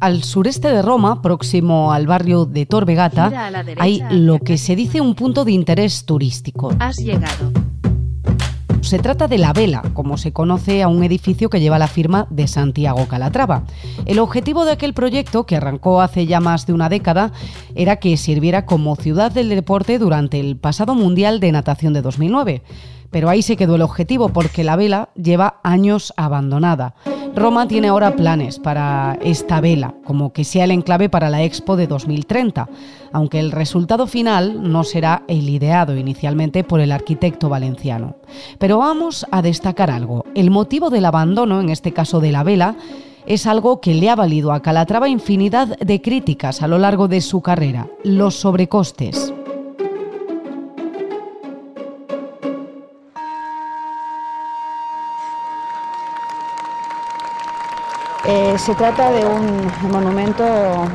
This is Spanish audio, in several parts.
Al sureste de Roma, próximo al barrio de Torvegata, hay lo que se dice un punto de interés turístico. Has llegado. Se trata de la Vela, como se conoce a un edificio que lleva la firma de Santiago Calatrava. El objetivo de aquel proyecto, que arrancó hace ya más de una década, era que sirviera como ciudad del deporte durante el pasado Mundial de Natación de 2009. Pero ahí se quedó el objetivo porque la vela lleva años abandonada. Roma tiene ahora planes para esta vela, como que sea el enclave para la Expo de 2030, aunque el resultado final no será el ideado inicialmente por el arquitecto valenciano. Pero vamos a destacar algo. El motivo del abandono, en este caso de la vela, es algo que le ha valido a Calatrava infinidad de críticas a lo largo de su carrera, los sobrecostes. Se trata de un monumento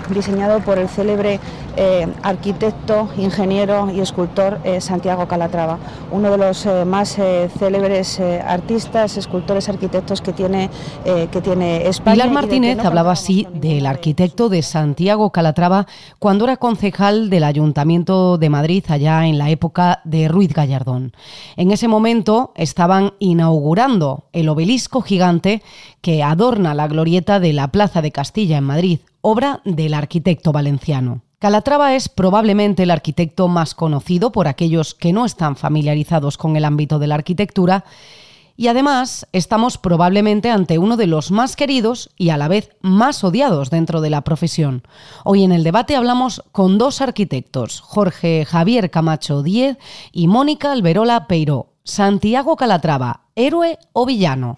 diseñado por el célebre eh, arquitecto, ingeniero y escultor eh, Santiago Calatrava, uno de los más célebres artistas, escultores, arquitectos que tiene, que tiene España. Pilar Martínez hablaba así del arquitecto de Santiago Calatrava cuando era concejal del Ayuntamiento de Madrid allá en la época de Ruiz Gallardón. En ese momento estaban inaugurando el obelisco gigante que adorna la glorieta de la Plaza de Castilla en Madrid, obra del arquitecto valenciano. Calatrava es probablemente el arquitecto más conocido por aquellos que no están familiarizados con el ámbito de la arquitectura y además estamos probablemente ante uno de los más queridos y a la vez más odiados dentro de la profesión. Hoy en el debate hablamos con dos arquitectos, Jorge Javier Camacho Diez y Mónica Alberola Peiró. Santiago Calatrava, héroe o villano.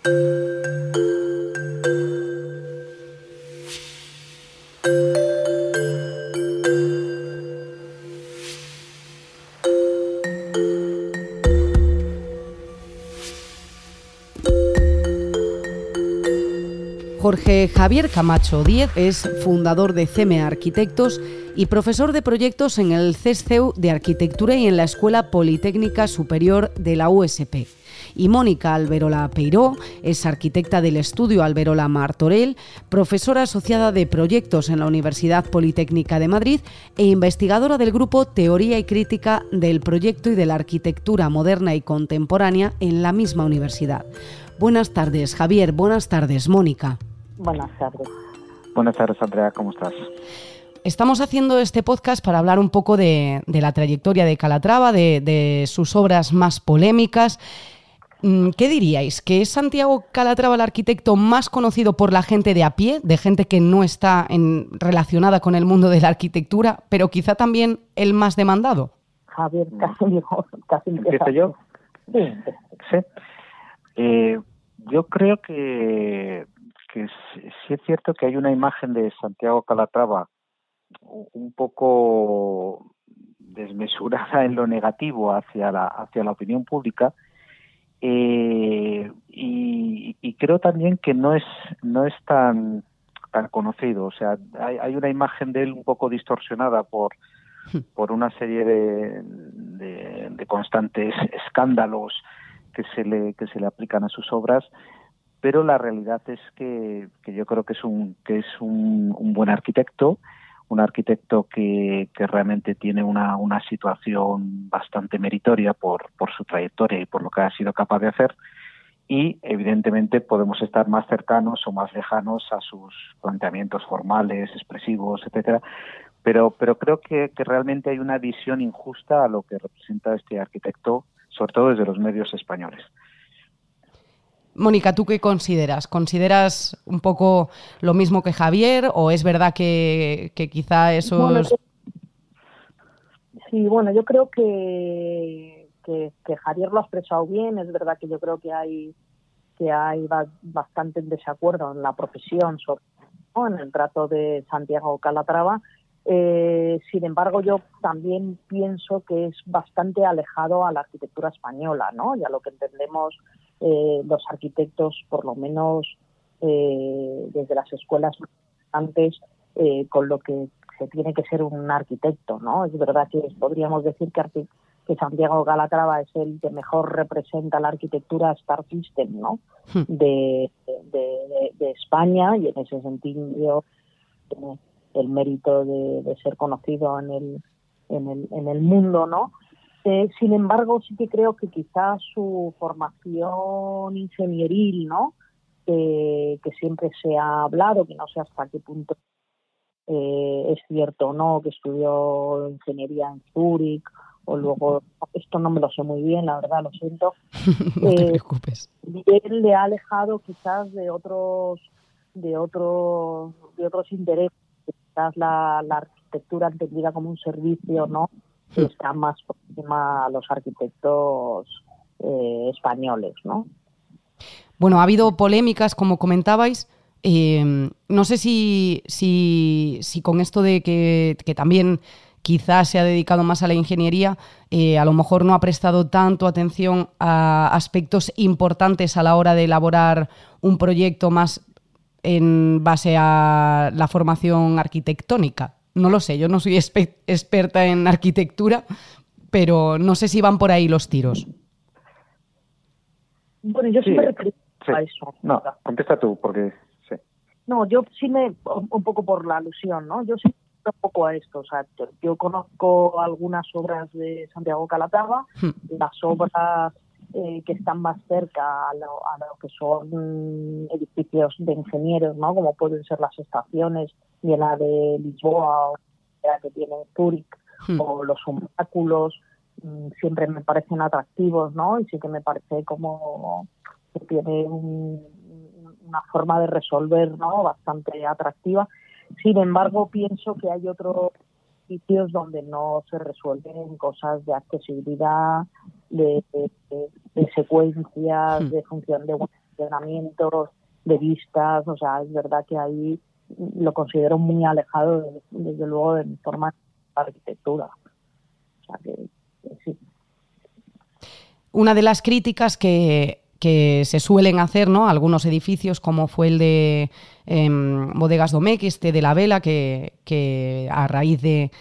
Jorge Javier Camacho Díez es fundador de CEME Arquitectos y profesor de proyectos en el CESCEU de Arquitectura y en la Escuela Politécnica Superior de la USP. Y Mónica Alberola Peiró es arquitecta del estudio Alberola Martorell, profesora asociada de proyectos en la Universidad Politécnica de Madrid e investigadora del grupo Teoría y Crítica del Proyecto y de la Arquitectura Moderna y Contemporánea en la misma universidad. Buenas tardes, Javier. Buenas tardes, Mónica. Buenas tardes. Buenas tardes, Andrea, ¿cómo estás? Estamos haciendo este podcast para hablar un poco de, la trayectoria de Calatrava, de, sus obras más polémicas. Mm, ¿Qué diríais? ¿Que es Santiago Calatrava el arquitecto más conocido por la gente de a pie, de gente que no está en, relacionada con el mundo de la arquitectura, pero quizá también el más demandado? Javier, casi, casi ¿Empiezo yo? Sí. ¿Sí? Eh, yo creo que que sí es cierto que hay una imagen de Santiago Calatrava un poco desmesurada en lo negativo hacia la hacia la opinión pública eh, y, creo también que no es no es tan tan conocido o sea hay, hay una imagen de él un poco distorsionada por hmm. por una serie de, de constantes escándalos que se le que se le aplican a sus obras pero la realidad es que, yo creo que es un que es un, buen arquitecto un arquitecto que, realmente tiene una, situación bastante meritoria por, su trayectoria y por lo que ha sido capaz de hacer y evidentemente podemos estar más cercanos o más lejanos a sus planteamientos formales, expresivos, etcétera, pero pero creo que realmente hay una visión injusta a lo que representa este arquitecto, sobre todo desde los medios españoles. Mónica, ¿tú qué consideras? ¿Consideras un poco lo mismo que Javier o es verdad que, quizá eso Sí, bueno, yo creo que, que, Javier lo ha expresado bien. Es verdad que yo creo que hay que hay bastante desacuerdo en la profesión, sobre, en el trato de Santiago Calatrava. Eh, sin embargo, yo también pienso que es bastante alejado a la arquitectura española, ¿no? Ya lo que entendemos eh, los arquitectos, por lo menos eh, desde las escuelas antes, eh, con lo que se tiene que ser un arquitecto, ¿no? Es verdad que podríamos decir que, que Santiago Galatrava es el que mejor representa la arquitectura Star System, ¿no? Hmm. De, de, España y en ese sentido tiene el mérito de, ser conocido en el, en el, en el mundo, ¿no? Eh, sin embargo, sí que creo que quizás su formación ingenieril, ¿no? que siempre se ha hablado, que no sé hasta qué punto eh, es cierto o no, que estudió ingeniería en Zúrich, o luego, esto no me lo sé muy bien, la verdad, lo siento. no te eh, preocupes. Él le ha alejado quizás de otros de otros de otros intereses quizás la, arquitectura entendida como un servicio no hmm. está más próxima a los arquitectos eh, españoles no bueno ha habido polémicas como comentabais. Eh, no sé si, si, si, con esto de que, que, también quizás se ha dedicado más a la ingeniería, eh, a lo mejor no ha prestado tanto atención a aspectos importantes a la hora de elaborar un proyecto más en base a la formación arquitectónica. No lo sé, yo no soy experta en arquitectura, pero no sé si van por ahí los tiros. Bueno, yo sí, me a eso. No, contesta tú, porque sí. No, yo sí me, un poco por la alusión, ¿no? Yo sí un poco a esto. O sea, yo conozco algunas obras de Santiago Calatrava, hmm. las obras eh, que están más cerca a lo, que son edificios de ingenieros, ¿no? Como pueden ser las estaciones y la de Lisboa o la que tiene Zurich hmm. o los obstáculos mm, siempre me parecen atractivos, ¿no? Y sí que me parece como que tiene una forma de resolver, ¿no? Bastante atractiva. Sin embargo, pienso que hay otros sitios donde no se resuelven cosas de accesibilidad, de, secuencias, hmm. de función de funcionamientos, de vistas. O sea, es verdad que ahí lo considero muy alejado, desde luego, de mi forma de arquitectura. O sea, que, sí. Una de las críticas que que se suelen hacer, ¿no? Algunos edificios, como fue el de em, Bodegas Domecq, este de la vela, que, a raíz de,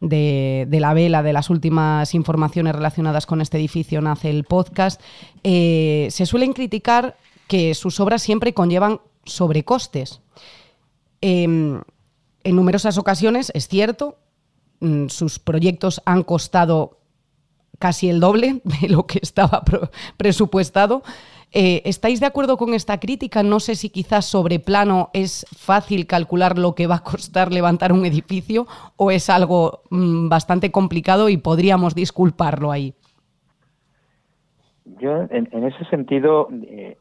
la vela, de las últimas informaciones relacionadas con este edificio, nace el podcast, eh, se suelen criticar que sus obras siempre conllevan sobrecostes. Em, en numerosas ocasiones, es cierto, mm, sus proyectos han costado casi el doble de lo que estaba presupuestado. Eh, ¿Estáis de acuerdo con esta crítica? No sé si quizás sobre plano es fácil calcular lo que va a costar levantar un edificio o es algo mm, bastante complicado y podríamos disculparlo ahí. Yo, en, ese sentido, eh,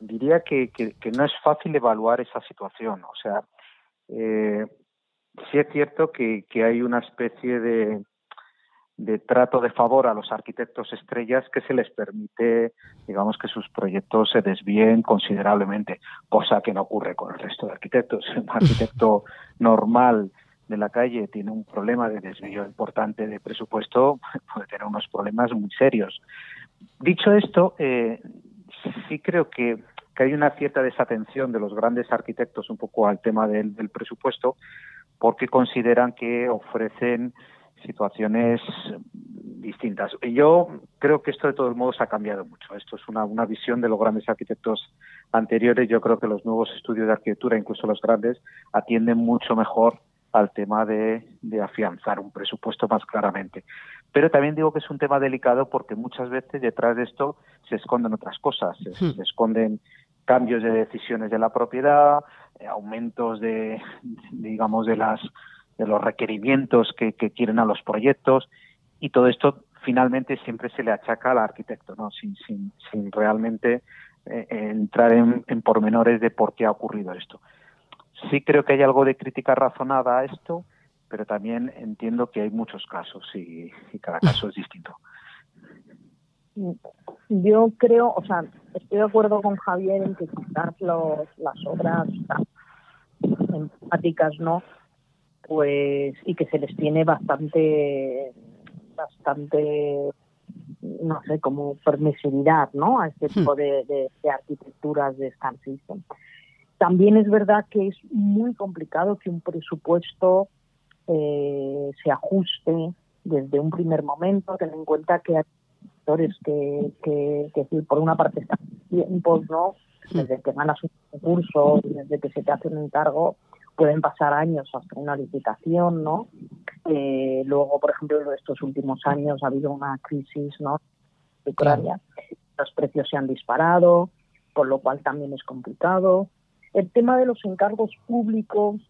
diría que, no es fácil evaluar esa situación. O sea, eh, sí es cierto que hay una especie de, de trato de favor a los arquitectos estrellas que se les permite, digamos, que sus proyectos se desvíen considerablemente, cosa que no ocurre con el resto de arquitectos. Un arquitecto normal de la calle tiene un problema de desvío importante de presupuesto, puede tener unos problemas muy serios. Dicho esto, eh, sí creo que, que, hay una cierta desatención de los grandes arquitectos un poco al tema del, del presupuesto, porque consideran que ofrecen situaciones distintas. Yo creo que esto de todos modos ha cambiado mucho. Esto es una, una visión de los grandes arquitectos anteriores. Yo creo que los nuevos estudios de arquitectura, incluso los grandes, atienden mucho mejor al tema de, de, afianzar un presupuesto más claramente. Pero también digo que es un tema delicado porque muchas veces detrás de esto se esconden otras cosas, se, hmm. esconden cambios de decisiones de la propiedad, eh, aumentos de, digamos, de las de los requerimientos que, quieren a los proyectos y todo esto finalmente siempre se le achaca al arquitecto, ¿no? sin, sin, sin realmente eh, entrar en, pormenores de por qué ha ocurrido esto. Sí creo que hay algo de crítica razonada a esto, pero también entiendo que hay muchos casos y, cada caso es distinto. Yo creo, o sea, estoy de acuerdo con Javier en que quizás los, las obras empáticas no pues y que se les tiene bastante bastante no sé como permisividad no a este tipo hmm. de, arquitecturas de Scan System también es verdad que es muy complicado que un presupuesto eh, se ajuste desde un primer momento ten en cuenta que hay sectores que, que, que por una parte están tiempos no hmm. desde que ganas un concurso desde que se te hace un encargo pueden pasar años hasta una licitación, ¿no? Eh, luego, por ejemplo, en estos últimos años ha habido una crisis, ¿no? Ucrania, los precios se han disparado, por lo cual también es complicado. El tema de los encargos públicos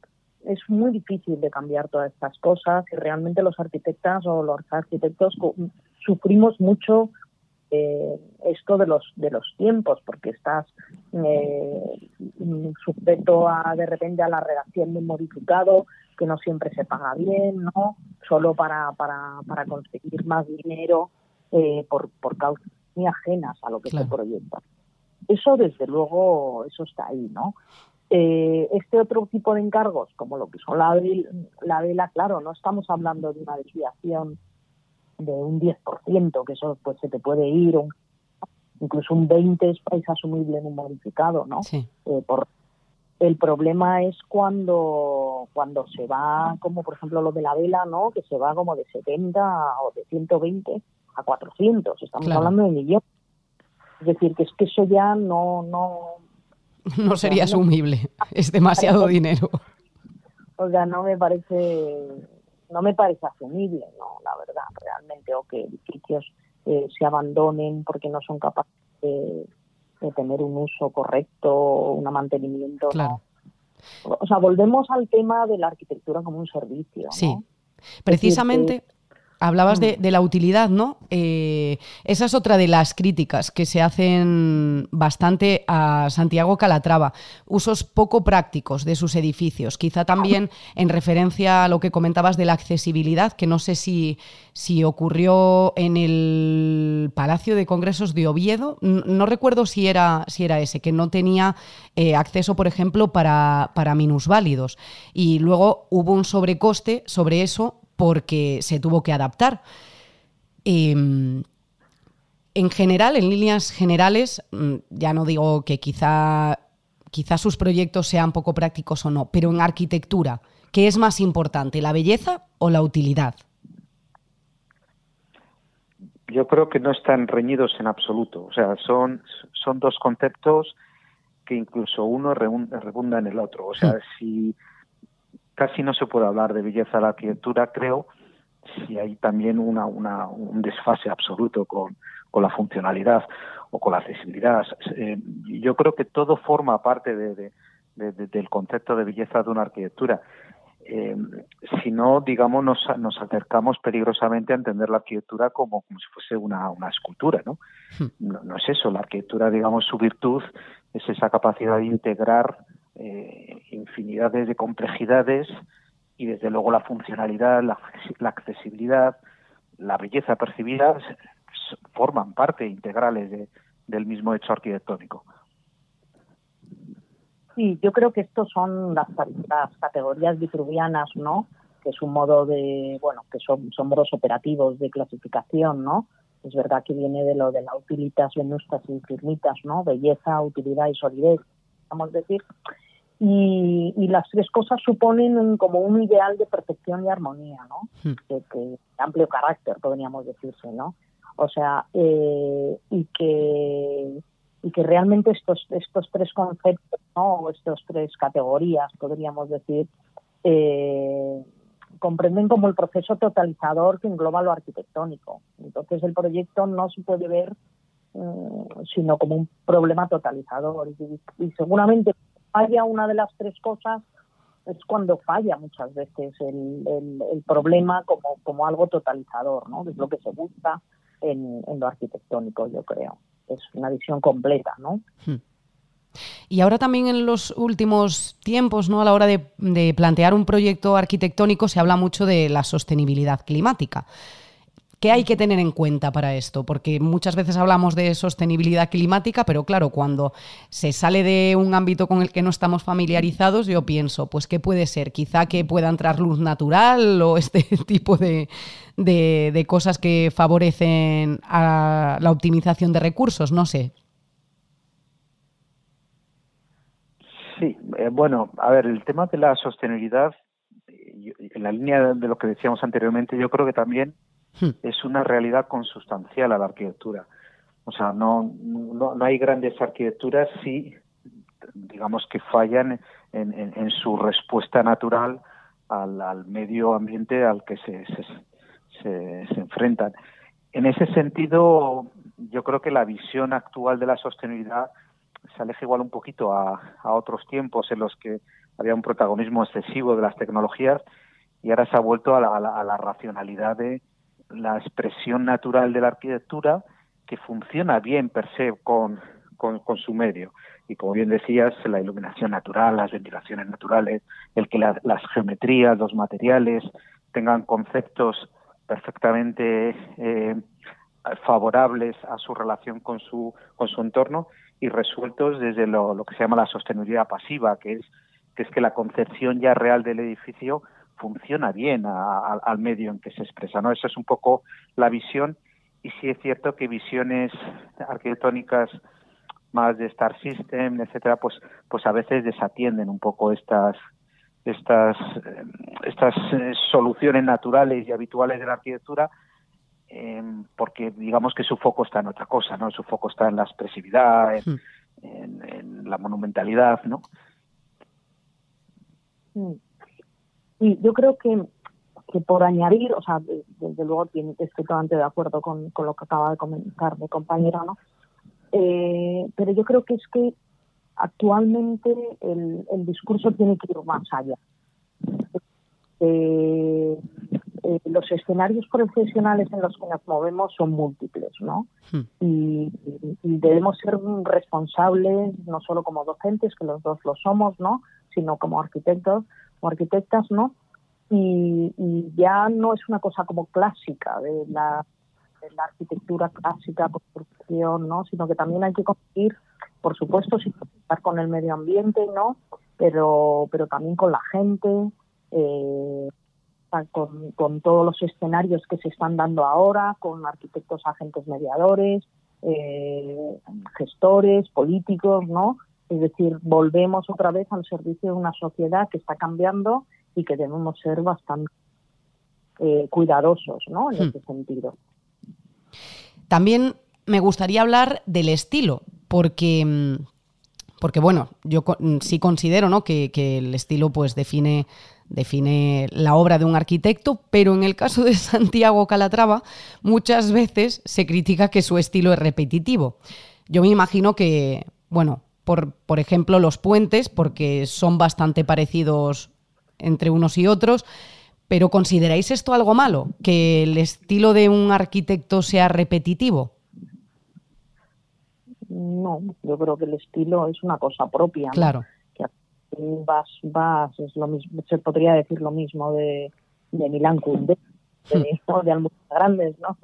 es muy difícil de cambiar todas estas cosas realmente los arquitectas o los arquitectos sufrimos mucho eh, esto de los de los tiempos porque estás eh, sujeto a de repente a la redacción de un modificado que no siempre se paga bien no solo para para, para conseguir más dinero eh, por por causas muy ajenas a lo que se proyecta. Eso desde luego eso está ahí no eh, este otro tipo de encargos, como lo que son la, la vela, claro, no estamos hablando de una desviación de un 10%, que eso pues se te puede ir, incluso un 20% es asumible en un modificado, ¿no? Eh, por, el problema es cuando, cuando se va, como por ejemplo lo de la vela, ¿no? Que se va como de 70 o de 120 a 400, estamos hablando de millones. Es decir, que es que eso ya no, no, no sería asumible, es demasiado dinero. O sea, no me parece no me parece asumible, no, la verdad, realmente, o que edificios eh, se abandonen porque no son capaces de, tener un uso correcto, un mantenimiento. Claro. O sea, volvemos al tema de la arquitectura como un servicio. Sí, precisamente. Hablabas de, la utilidad, ¿no? Eh, esa es otra de las críticas que se hacen bastante a Santiago Calatrava. Usos poco prácticos de sus edificios. Quizá también en referencia a lo que comentabas de la accesibilidad, que no sé si, si ocurrió en el Palacio de Congresos de Oviedo. No, recuerdo si era, si era ese, que no tenía eh, acceso, por ejemplo, para, para minusválidos. Y luego hubo un sobrecoste sobre eso porque se tuvo que adaptar. Em, en general, en líneas generales, mm, ya no digo que quizá, quizá sus proyectos sean poco prácticos o no, pero en arquitectura, ¿qué es más importante, la belleza o la utilidad? Yo creo que no están reñidos en absoluto. O sea, son, son dos conceptos que incluso uno rebunda en el otro. O sea, hmm. si casi no se puede hablar de belleza de la arquitectura, creo, si hay también una, un desfase absoluto con, la funcionalidad o con la accesibilidad. Eh, yo creo que todo forma parte del concepto de belleza de una arquitectura. Eh, si no, digamos, nos, nos, acercamos peligrosamente a entender la arquitectura como, como si fuese una, una escultura, ¿no? Hmm. ¿no? ¿no? es eso. La arquitectura, digamos, su virtud es esa capacidad de integrar eh, infinidades de complejidades y desde luego la funcionalidad, la, accesibilidad, la belleza percibida forman parte integrales del mismo hecho arquitectónico. Sí, yo creo que estos son las, categorías vitruvianas, ¿no? Que de, son, son modos operativos de clasificación, ¿no? Es verdad que viene de lo de la utilitas, venustas y ¿no? Belleza, utilidad y solidez, vamos a decir. Y, las tres cosas suponen como un ideal de perfección y armonía, ¿no? Hmm. De, amplio carácter, podríamos decirse, ¿no? O sea, eh, y que y que realmente estos estos tres conceptos, ¿no? O estas tres categorías, podríamos decir, eh, comprenden como el proceso totalizador que engloba lo arquitectónico. Entonces el proyecto no se puede ver mm, sino como un problema totalizador y seguramente falla una de las tres cosas, es cuando falla muchas veces el, el, problema como, como algo totalizador, ¿no? Es lo que se busca en, lo arquitectónico, yo creo. Es una visión completa, ¿no? Hmm. Y ahora también en los últimos tiempos, ¿no? A la hora de, de plantear un proyecto arquitectónico se habla mucho de la sostenibilidad climática. ¿Qué hay que tener en cuenta para esto? Porque muchas veces hablamos de sostenibilidad climática, pero claro, cuando se sale de un ámbito con el que no estamos familiarizados, yo pienso, pues ¿qué puede ser? Quizá que pueda entrar luz natural o este tipo de, cosas que favorecen la optimización de recursos, no sé. Sí, eh, bueno, a ver, el tema de la sostenibilidad, eh, en la línea de lo que decíamos anteriormente, yo creo que también. Es una realidad consustancial a la arquitectura. O sea, no, no, hay grandes arquitecturas si digamos que fallan en, su respuesta natural al, medio ambiente al que se, se, se, enfrentan. En ese sentido, yo creo que la visión actual de la sostenibilidad se aleja igual un poquito a, a otros tiempos en los que había un protagonismo excesivo de las tecnologías y ahora se ha vuelto a la, racionalidad de la expresión natural de la arquitectura que funciona bien per se con, con, su medio. Y como bien decías, la iluminación natural, las ventilaciones naturales, el que las geometrías, los materiales tengan conceptos perfectamente eh, favorables a su relación con su, con su entorno y resueltos desde lo, lo que se llama la sostenibilidad pasiva, que es que es que la concepción ya real del edificio funciona bien al medio en que se expresa. ¿no? Esa es un poco la visión y sí es cierto que visiones arquitectónicas más de Star System, etcétera, pues, pues a veces desatienden un poco estas estas estas eh, soluciones naturales y habituales de la arquitectura em, porque digamos que su foco está en otra cosa, ¿no? Su foco está en la expresividad, en, hmm. en la monumentalidad, ¿no? Y yo creo que, que por añadir, o sea, desde luego estoy totalmente de acuerdo con, con lo que acaba de comentar mi compañera, ¿no? Eh, pero yo creo que es que actualmente el, el discurso tiene que ir más allá. Eh, eh, los escenarios profesionales en los que nos movemos son múltiples, ¿no? Hmm. Y, y, debemos ser responsables, no solo como docentes, que los dos lo somos, ¿no? Sino como arquitectos, o arquitectas, ¿no? Y, ya no es una cosa como clásica de la, la arquitectura clásica, construcción, ¿no? Sino que también hay que conseguir, por supuesto, estar con el medio ambiente, ¿no? Pero, pero también con la gente, eh, con, con, todos los escenarios que se están dando ahora, con arquitectos, agentes mediadores, eh, gestores, políticos, ¿no? Es decir, volvemos otra vez al servicio de una sociedad que está cambiando y que debemos ser bastante eh, cuidadosos ¿no? en hmm. ese sentido. También me gustaría hablar del estilo, porque, mm, porque bueno, yo mm, sí considero ¿no? que, que, el estilo pues define, define la obra de un arquitecto, pero en el caso de Santiago Calatrava muchas veces se critica que su estilo es repetitivo. Yo me imagino que, bueno, por, por ejemplo, los puentes, porque son bastante parecidos entre unos y otros. Pero ¿consideráis esto algo malo? ¿Que el estilo de un arquitecto sea repetitivo? No, yo creo que el estilo es una cosa propia. Claro. Que vas, vas, es lo mismo, se podría decir lo mismo de, de Milán Kunde, de, hmm. de Grandes, ¿no?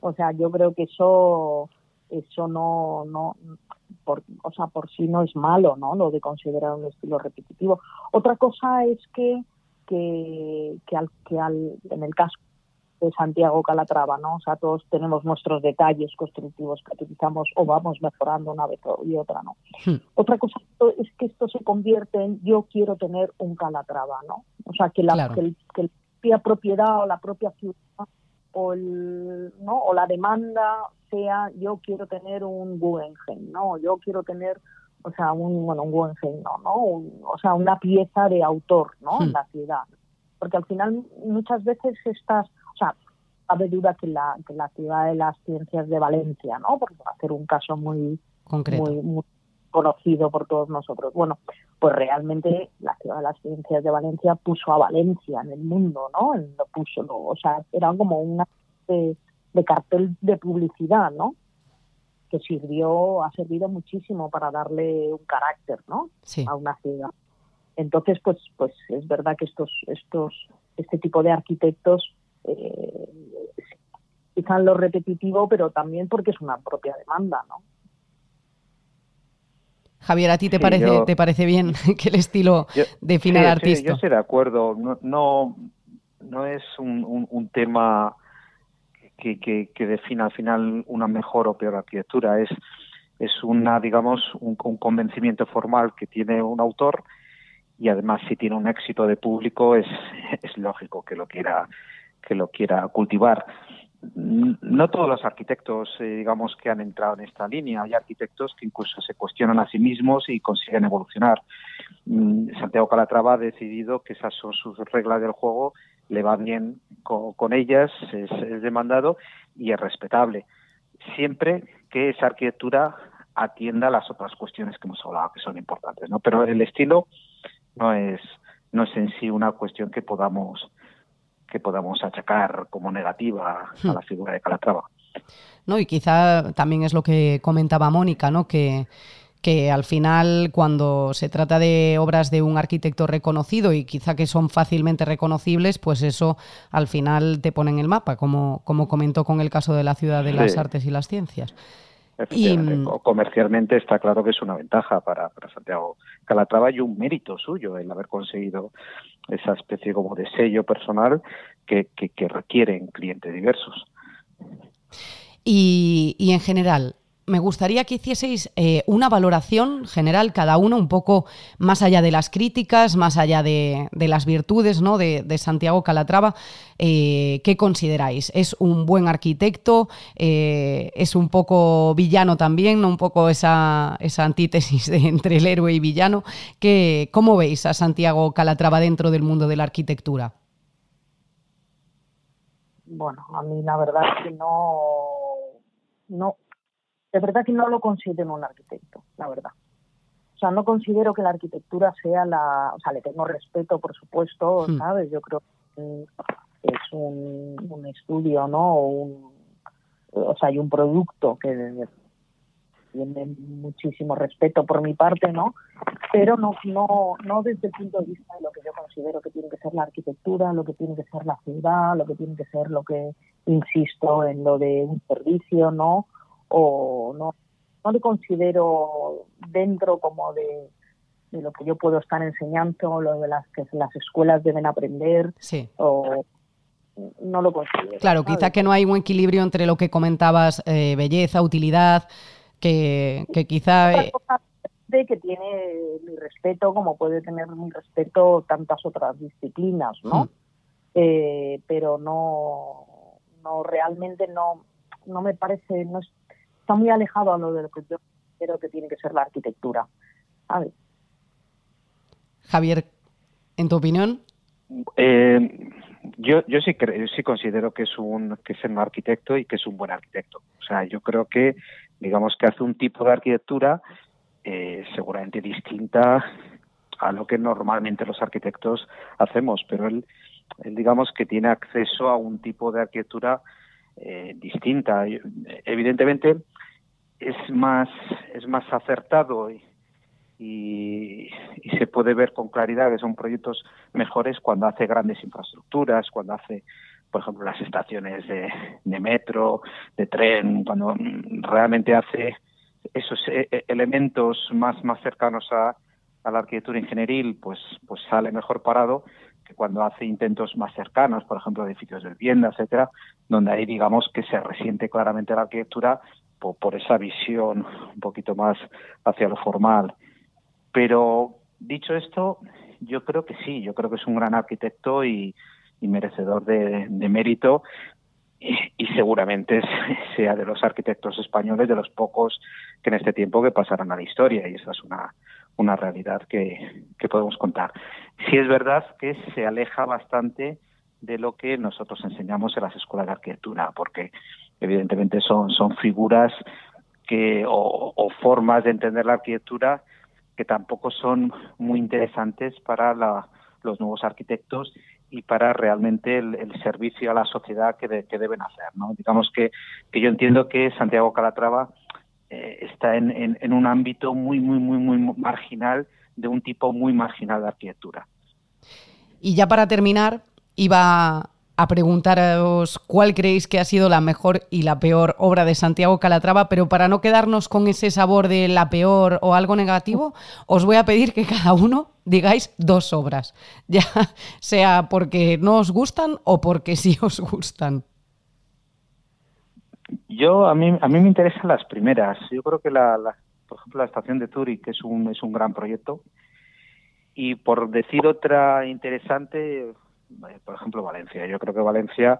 O sea, yo creo que eso, eso no, no, por, o sea, por sí no es malo, ¿no? Lo de considerar un estilo repetitivo. Otra cosa es que, que, que, al, que al, en el caso de Santiago Calatrava, ¿no? O sea, todos tenemos nuestros detalles constructivos que utilizamos o vamos mejorando una vez y otra, ¿no? Hmm. Otra cosa es que esto se convierte en yo quiero tener un Calatrava, ¿no? O sea, que la, que, que la propia propiedad o la propia ciudad o, el, ¿no? o la demanda sea yo quiero tener un Guggenheim, ¿no? Yo quiero tener, o sea, un, bueno, un Guggenheim, no, ¿no? o sea, una pieza de autor, ¿no? En hmm. la ciudad. Porque al final muchas veces estas, o sea, cabe duda que la, que la ciudad de las ciencias de Valencia, ¿no? Porque va a ser un caso muy, Concreto. muy, conocido por todos nosotros. Bueno, pues realmente la ciudad de las ciencias de Valencia puso a Valencia en el mundo, ¿no? Lo puso, o sea, era como una de cartel de publicidad, ¿no? Que sirvió, ha servido muchísimo para darle un carácter, ¿no? A una ciudad. Entonces, pues, pues es verdad que estos, estos, este tipo de arquitectos eh, lo repetitivo, pero también porque es una propia demanda, ¿no? Javier, ¿a ti te parece te parece bien que el estilo define al artista? yo estoy de acuerdo. No, no, es un, un tema que, que, defina al final una mejor o peor arquitectura. Es, es una, digamos, un, convencimiento formal que tiene un autor y además si tiene un éxito de público es, es lógico que lo quiera que lo quiera cultivar. no todos los arquitectos, eh, digamos, que han entrado en esta línea. Hay arquitectos que incluso se cuestionan a sí mismos y consiguen evolucionar. Mm, Santiago Calatrava ha decidido que esas son sus reglas del juego, le va bien con, ellas, es, demandado y es respetable. Siempre que esa arquitectura atienda las otras cuestiones que hemos hablado, que son importantes, ¿no? Pero el estilo no es, no es en sí una cuestión que podamos que podamos achacar como negativa a la hmm. figura de Calatrava. No, y quizá también es lo que comentaba Mónica, ¿no? Que, que al final cuando se trata de obras de un arquitecto reconocido y quizá que son fácilmente reconocibles, pues eso al final te pone en el mapa, como, como comentó con el caso de la Ciudad de las Artes y las Ciencias. Y, comercialmente está claro que es una ventaja para, para Santiago Calatrava y un mérito suyo el haber conseguido esa especie como de sello personal que, que, requieren clientes diversos. Y, y, en general, me gustaría que hicieseis eh, una valoración general, cada uno, un poco más allá de las críticas, más allá de, las virtudes ¿no? de, Santiago Calatrava. Eh, ¿Qué consideráis? ¿Es un buen arquitecto? Eh, ¿Es un poco villano también? ¿no? Un poco esa, antítesis entre el héroe y villano. ¿Qué, ¿Cómo veis a Santiago Calatrava dentro del mundo de la arquitectura? Bueno, a mí la verdad es que no, no, de verdad que no lo considero un arquitecto, la verdad. O sea, no considero que la arquitectura sea la... O sea, le tengo respeto, por supuesto, hmm. ¿sabes? Yo creo que es un, un estudio, ¿no? O, o sea, hay un producto que tiene muchísimo respeto por mi parte, ¿no? Pero no, no, no desde el punto de vista de lo que yo considero que tiene que ser la arquitectura, lo que tiene que ser la ciudad, lo que tiene que ser lo que, insisto, en lo de un servicio, ¿no? O no, no le considero dentro como de, lo que yo puedo estar enseñando, lo de las que las escuelas deben aprender, sí. o no lo considero. Claro, quizá que no hay un equilibrio entre lo que comentabas, eh, belleza, utilidad, que, que quizá... Eh, de que tiene mi respeto, como puede tener mi respeto tantas otras disciplinas, ¿no? Hmm. Eh, pero no, no realmente no, no me parece, no, está muy alejado a lo de lo que yo creo que tiene que ser la arquitectura. Javier, ¿en tu opinión? Eh, yo yo sí sí considero que es un que es un arquitecto y que es un buen arquitecto. O sea, yo creo que digamos que hace un tipo de arquitectura eh, seguramente distinta a lo que normalmente los arquitectos hacemos, pero él, él digamos que tiene acceso a un tipo de arquitectura eh, distinta. Evidentemente, es más, es más acertado y, se puede ver con claridad que son proyectos mejores cuando hace grandes infraestructuras, cuando hace, por ejemplo, las estaciones de, de metro, de tren, cuando realmente hace esos e, e, elementos más, más cercanos a, a la arquitectura ingenieril, pues, pues sale mejor parado que cuando hace intentos más cercanos, por ejemplo, edificios de vivienda, etcétera, donde ahí digamos que se resiente claramente la arquitectura por, esa visión un poquito más hacia lo formal. Pero dicho esto, yo creo que sí, yo creo que es un gran arquitecto y, merecedor de, mérito y, seguramente sea de los arquitectos españoles de los pocos que en este tiempo que pasarán a la historia y esa es una, una realidad que, que podemos contar. Sí es verdad que se aleja bastante de lo que nosotros enseñamos en las escuelas de arquitectura, porque evidentemente son, son figuras que, o, formas de entender la arquitectura que tampoco son muy interesantes para los nuevos arquitectos y para realmente el, servicio a la sociedad que, deben hacer. ¿no? Digamos que, que yo entiendo que Santiago Calatrava eh, está en, en, un ámbito muy, muy, muy, muy marginal, de un tipo muy marginal de arquitectura. Y ya para terminar, iba a preguntaros cuál creéis que ha sido la mejor y la peor obra de Santiago Calatrava, pero para no quedarnos con ese sabor de la peor o algo negativo, os voy a pedir que cada uno digáis dos obras, ya sea porque no os gustan o porque sí os gustan. Yo a mí a mí me interesan las primeras. Yo creo que la, por ejemplo la estación de que es un es un gran proyecto y por decir otra interesante por ejemplo, Valencia. Yo creo que Valencia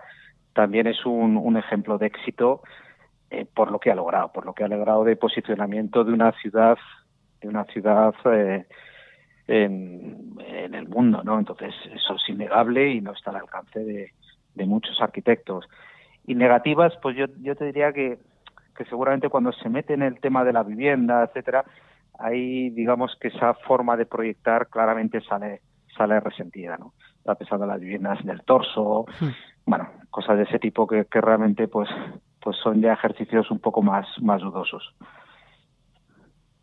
también es un, ejemplo de éxito eh, por lo que ha logrado, por lo que ha logrado de posicionamiento de una ciudad, de una ciudad eh, en, el mundo, ¿no? Entonces eso es innegable y no está al alcance de, muchos arquitectos. Y negativas, pues yo, yo te diría que, que seguramente cuando se mete en el tema de la vivienda, etcétera, ahí digamos que esa forma de proyectar claramente sale sale resentida, ¿no? Está pensando en las viviendas del torso, hmm. bueno, cosas de ese tipo que, que realmente pues pues son ya ejercicios un poco más más dudosos.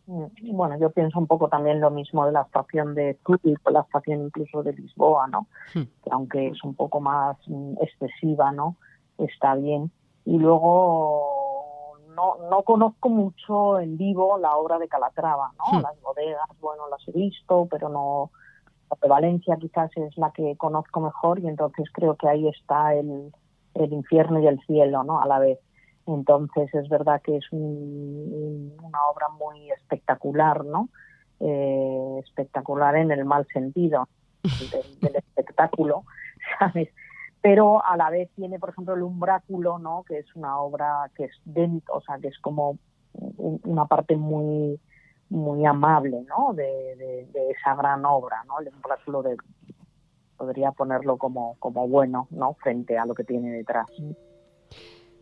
Mm, bueno, yo pienso un poco también lo mismo de la estación de Zurich la estación incluso de Lisboa, ¿no? Hmm. Que aunque es un poco más mm, excesiva, ¿no? Está bien. Y luego no, no conozco mucho en vivo la obra de Calatrava, ¿no? Hmm. Las bodegas, bueno, las he visto, pero no la prevalencia quizás es la que conozco mejor y entonces creo que ahí está el, el infierno y el cielo, ¿no? A la vez. Entonces es verdad que es una obra muy espectacular, ¿no? Eh, espectacular en el mal sentido del, espectáculo, ¿sabes? Pero a la vez tiene, por ejemplo, el umbráculo, ¿no? Que es una obra que es dentro, o sea, que es como una parte muy muy amable, ¿no? De, de esa gran obra, ¿no? El umbráculo de podría ponerlo como como bueno, ¿no? Frente a lo que tiene detrás.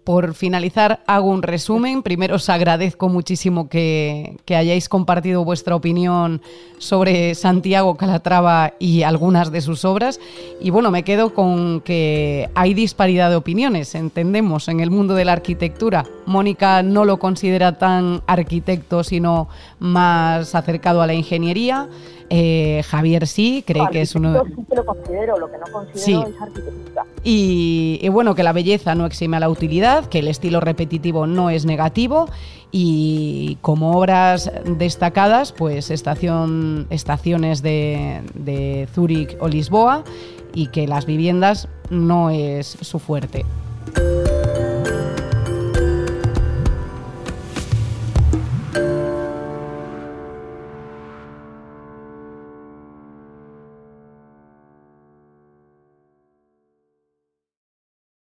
Por finalizar, hago un resumen. Primero os agradezco muchísimo que, hayáis compartido vuestra opinión sobre Santiago Calatrava y algunas de sus obras. Y bueno, me quedo con que hay disparidad de opiniones, entendemos, en el mundo de la arquitectura. Mónica no lo considera tan arquitecto, sino más acercado a la ingeniería. Eh, Javier sí, cree que es uno. Sí que lo considero, lo que no considero es arquitectura. Y, bueno, que la belleza no exime a la utilidad, que el estilo repetitivo no es negativo y como obras destacadas, pues estación, estaciones de, de Zúrich o Lisboa y que las viviendas no es su fuerte.